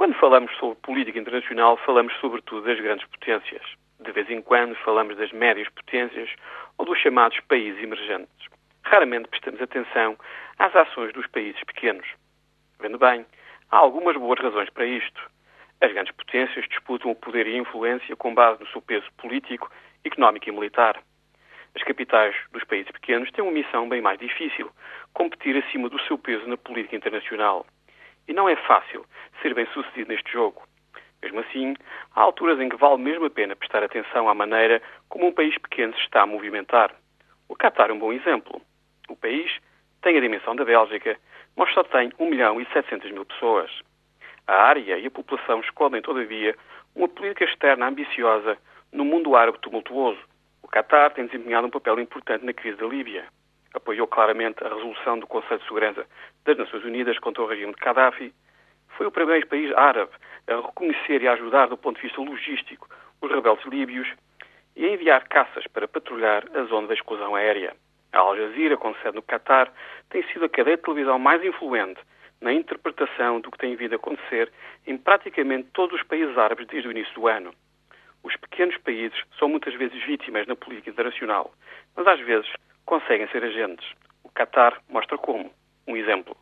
Quando falamos sobre política internacional, falamos sobretudo das grandes potências. De vez em quando falamos das médias potências ou dos chamados países emergentes. Raramente prestamos atenção às ações dos países pequenos. Vendo bem, há algumas boas razões para isto. As grandes potências disputam o poder e a influência com base no seu peso político, económico e militar. As capitais dos países pequenos têm uma missão bem mais difícil: competir acima do seu peso na política internacional. E não é fácil ser bem sucedido neste jogo. Mesmo assim, há alturas em que vale mesmo a pena prestar atenção à maneira como um país pequeno se está a movimentar. O Qatar é um bom exemplo. O país tem a dimensão da Bélgica, mas só tem 1 milhão e 700 mil pessoas. A área e a população escondem, todavia, uma política externa ambiciosa no mundo árabe tumultuoso. O Qatar tem desempenhado um papel importante na crise da Líbia. Apoiou claramente a resolução do Conselho de Segurança das Nações Unidas contra o regime de Gaddafi. Foi o primeiro país árabe a reconhecer e a ajudar do ponto de vista logístico os rebeldes líbios e a enviar caças para patrulhar a zona da exclusão aérea. A Al Jazeera, com sede no Qatar, tem sido a cadeia de televisão mais influente na interpretação do que tem vindo a acontecer em praticamente todos os países árabes desde o início do ano. Os pequenos países são muitas vezes vítimas na política internacional, mas às vezes conseguem ser agentes. O Qatar mostra como. Um exemplo.